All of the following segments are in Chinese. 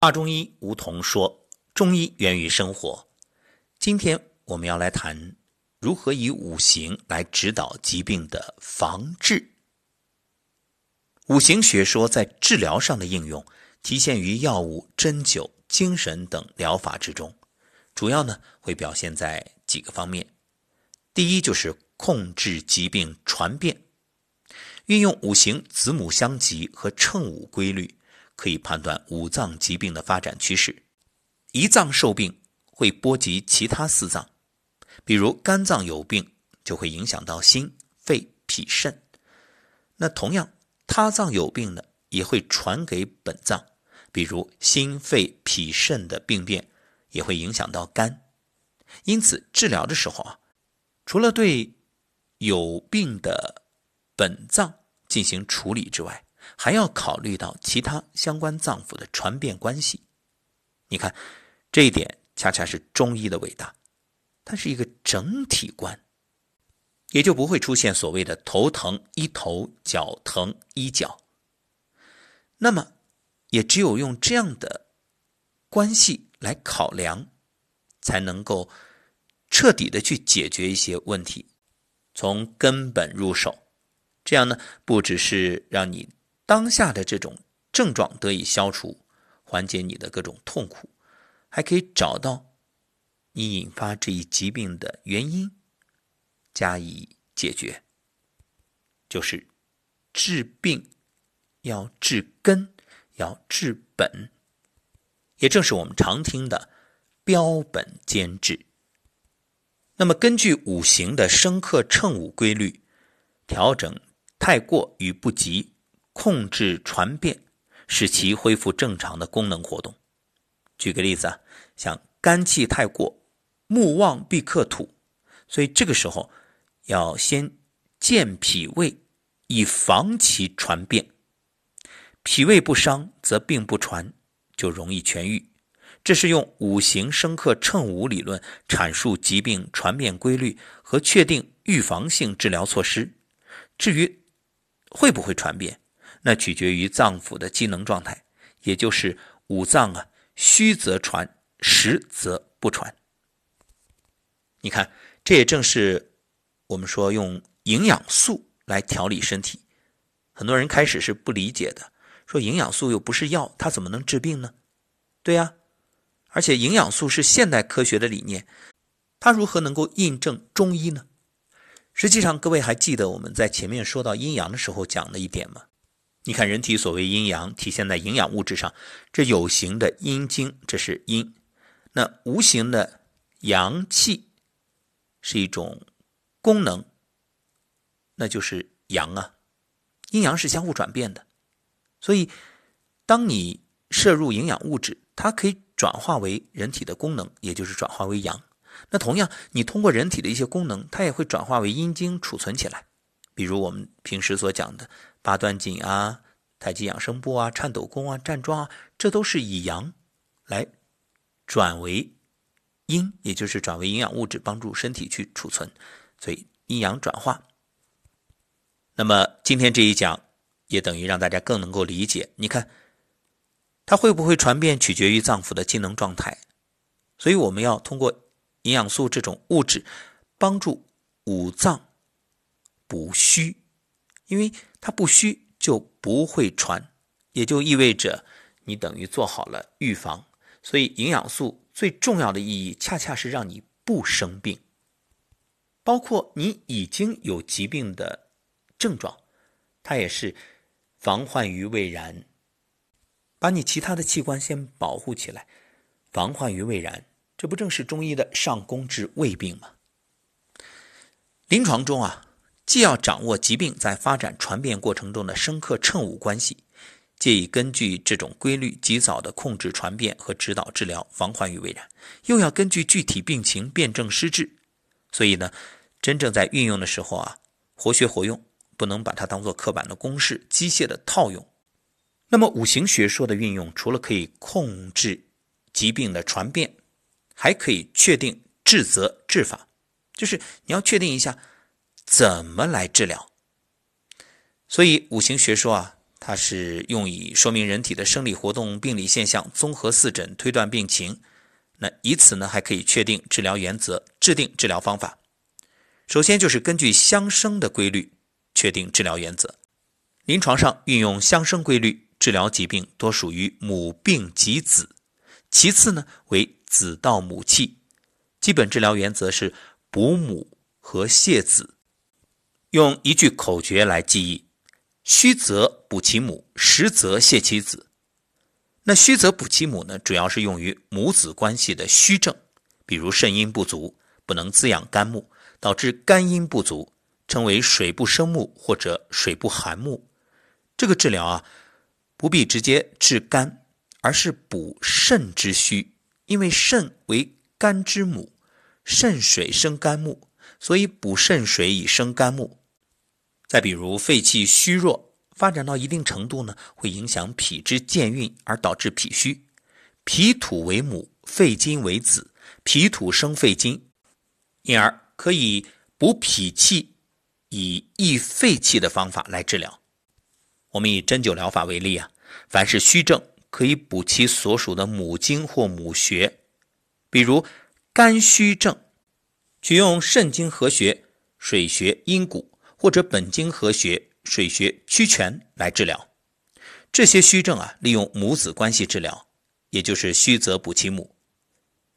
大中医梧桐说：“中医源于生活。”今天我们要来谈如何以五行来指导疾病的防治。五行学说在治疗上的应用，体现于药物、针灸、精神等疗法之中，主要呢会表现在几个方面。第一就是控制疾病传变，运用五行子母相及和乘五规律。可以判断五脏疾病的发展趋势，一脏受病会波及其他四脏，比如肝脏有病就会影响到心、肺、脾、肾。那同样，他脏有病呢，也会传给本脏，比如心、肺、脾、肾的病变也会影响到肝。因此，治疗的时候啊，除了对有病的本脏进行处理之外，还要考虑到其他相关脏腑的传变关系，你看这一点恰恰是中医的伟大，它是一个整体观，也就不会出现所谓的头疼医头，脚疼医脚。那么，也只有用这样的关系来考量，才能够彻底的去解决一些问题，从根本入手。这样呢，不只是让你。当下的这种症状得以消除，缓解你的各种痛苦，还可以找到你引发这一疾病的原因，加以解决。就是治病要治根，要治本，也正是我们常听的标本兼治。那么，根据五行的生克乘五规律，调整太过与不及。控制传变，使其恢复正常的功能活动。举个例子啊，像肝气太过，木旺必克土，所以这个时候要先健脾胃，以防其传变。脾胃不伤，则病不传，就容易痊愈。这是用五行生克乘五理论阐述疾病传变规律和确定预防性治疗措施。至于会不会传变？那取决于脏腑的机能状态，也就是五脏啊，虚则传，实则不传。你看，这也正是我们说用营养素来调理身体。很多人开始是不理解的，说营养素又不是药，它怎么能治病呢？对呀，而且营养素是现代科学的理念，它如何能够印证中医呢？实际上，各位还记得我们在前面说到阴阳的时候讲的一点吗？你看，人体所谓阴阳，体现在营养物质上。这有形的阴经，这是阴；那无形的阳气，是一种功能，那就是阳啊。阴阳是相互转变的，所以当你摄入营养物质，它可以转化为人体的功能，也就是转化为阳。那同样，你通过人体的一些功能，它也会转化为阴经储存起来。比如我们平时所讲的。八段锦啊，太极养生步啊，颤抖功啊，站桩啊，这都是以阳来转为阴，也就是转为营养物质，帮助身体去储存，所以阴阳转化。那么今天这一讲也等于让大家更能够理解。你看，它会不会传遍，取决于脏腑的机能状态，所以我们要通过营养素这种物质，帮助五脏补虚。因为它不虚就不会传，也就意味着你等于做好了预防。所以营养素最重要的意义，恰恰是让你不生病。包括你已经有疾病的症状，它也是防患于未然，把你其他的器官先保护起来，防患于未然。这不正是中医的上攻治未病吗？临床中啊。既要掌握疾病在发展传变过程中的生克乘五关系，借以根据这种规律及早的控制传变和指导治疗，防患于未然；又要根据具体病情辨证施治。所以呢，真正在运用的时候啊，活学活用，不能把它当做刻板的公式、机械的套用。那么五行学说的运用，除了可以控制疾病的传变，还可以确定治则治法，就是你要确定一下。怎么来治疗？所以五行学说啊，它是用以说明人体的生理活动、病理现象，综合四诊推断病情。那以此呢，还可以确定治疗原则，制定治疗方法。首先就是根据相生的规律确定治疗原则。临床上运用相生规律治疗疾病，多属于母病及子。其次呢，为子盗母气。基本治疗原则是补母和泻子。用一句口诀来记忆：虚则补其母，实则泻其子。那虚则补其母呢，主要是用于母子关系的虚症，比如肾阴不足，不能滋养肝木，导致肝阴不足，称为水不生木或者水不含木。这个治疗啊，不必直接治肝，而是补肾之虚，因为肾为肝之母，肾水生肝木，所以补肾水以生肝木。再比如肺气虚弱，发展到一定程度呢，会影响脾之健运，而导致脾虚。脾土为母，肺金为子，脾土生肺金，因而可以补脾气，以益肺气的方法来治疗。我们以针灸疗法为例啊，凡是虚症，可以补其所属的母经或母穴，比如肝虚症，取用肾经合穴、水穴、阴谷。或者本经合穴、水穴、曲泉来治疗这些虚症啊，利用母子关系治疗，也就是虚则补其母，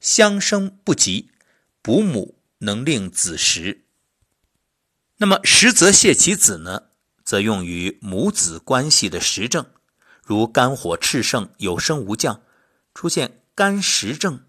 相生不及，补母能令子实。那么实则泻其子呢，则用于母子关系的实症，如肝火炽盛有升无降，出现肝实症，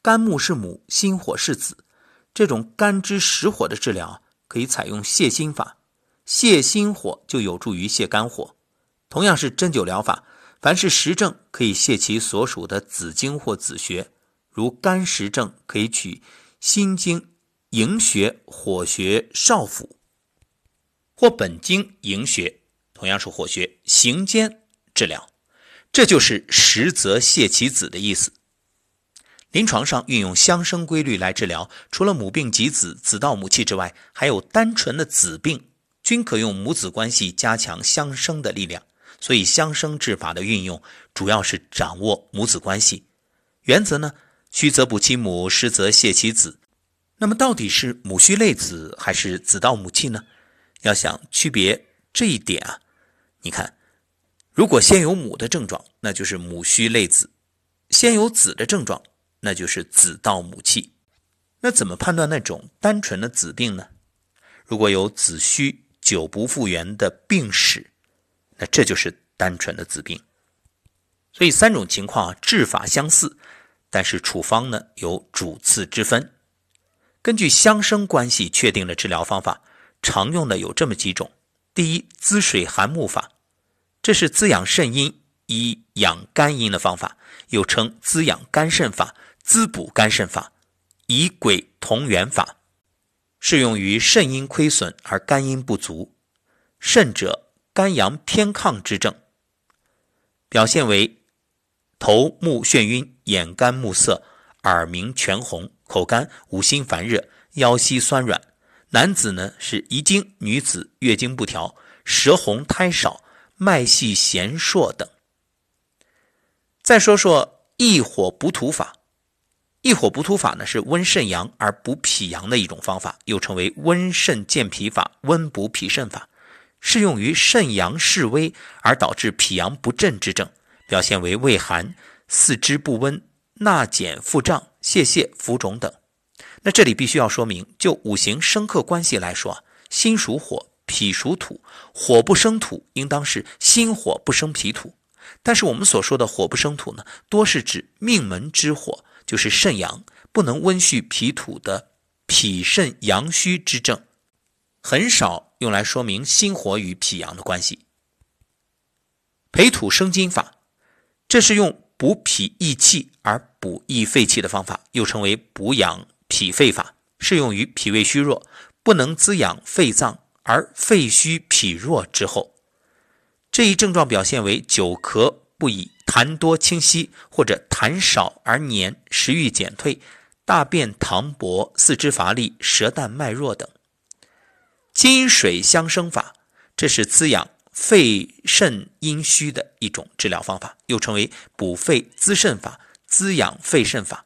肝木是母，心火是子，这种肝之实火的治疗。可以采用泻心法，泻心火就有助于泻肝火。同样是针灸疗法，凡是实症可以泻其所属的子经或子穴，如肝实症可以取心经营穴、火穴、少府，或本经营穴，同样是火穴行间治疗。这就是实则泻其子的意思。临床上运用相生规律来治疗，除了母病及子、子盗母气之外，还有单纯的子病，均可用母子关系加强相生的力量。所以，相生治法的运用主要是掌握母子关系原则呢。虚则补其母，实则泻其子。那么，到底是母虚累子还是子盗母气呢？要想区别这一点啊，你看，如果先有母的症状，那就是母虚累子；先有子的症状。那就是子盗母气，那怎么判断那种单纯的子病呢？如果有子虚久不复原的病史，那这就是单纯的子病。所以三种情况治法相似，但是处方呢有主次之分。根据相生关系确定的治疗方法，常用的有这么几种：第一，滋水含木法，这是滋养肾阴以养肝阴的方法，又称滋养肝肾法。滋补肝肾法，以鬼同源法，适用于肾阴亏损而肝阴不足，肾者肝阳偏亢之症，表现为头目眩晕、眼干目涩、耳鸣全红、口干、五心烦热、腰膝酸软。男子呢是遗精，女子月经不调、舌红苔少、脉细弦硕等。再说说益火补土法。益火补土法呢，是温肾阳而补脾阳的一种方法，又称为温肾健脾法、温补脾肾法，适用于肾阳势微而导致脾阳不振之症，表现为畏寒、四肢不温、纳减腹胀、泄泻、浮肿等。那这里必须要说明，就五行生克关系来说，心属火，脾属土，火不生土，应当是心火不生脾土。但是我们所说的火不生土呢，多是指命门之火。就是肾阳不能温煦脾土的脾肾阳虚之症，很少用来说明心火与脾阳的关系。培土生金法，这是用补脾益气而补益肺气的方法，又称为补养脾肺法，适用于脾胃虚弱不能滋养肺脏而肺虚脾弱之后。这一症状表现为久咳不已。痰多清稀，或者痰少而黏，食欲减退，大便溏薄，四肢乏力，舌淡脉弱等。金水相生法，这是滋养肺肾阴虚的一种治疗方法，又称为补肺滋肾法、滋养肺肾法。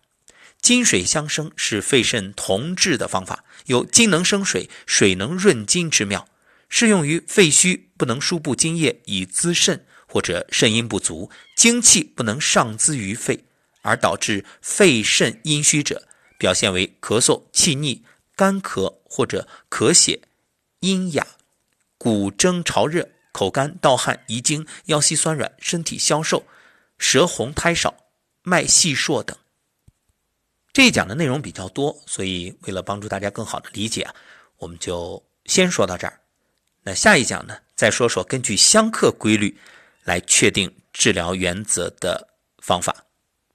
金水相生是肺肾同治的方法，有金能生水、水能润金之妙，适用于肺虚不能输布津液以滋肾，或者肾阴不足、精气不能上滋于肺，而导致肺肾阴虚者，表现为咳嗽、气逆、干咳或者咳血、阴哑、骨蒸潮热。口干、盗汗、遗精、腰膝酸软、身体消瘦、舌红苔少、脉细数等。这一讲的内容比较多，所以为了帮助大家更好的理解啊，我们就先说到这儿。那下一讲呢，再说说根据相克规律来确定治疗原则的方法。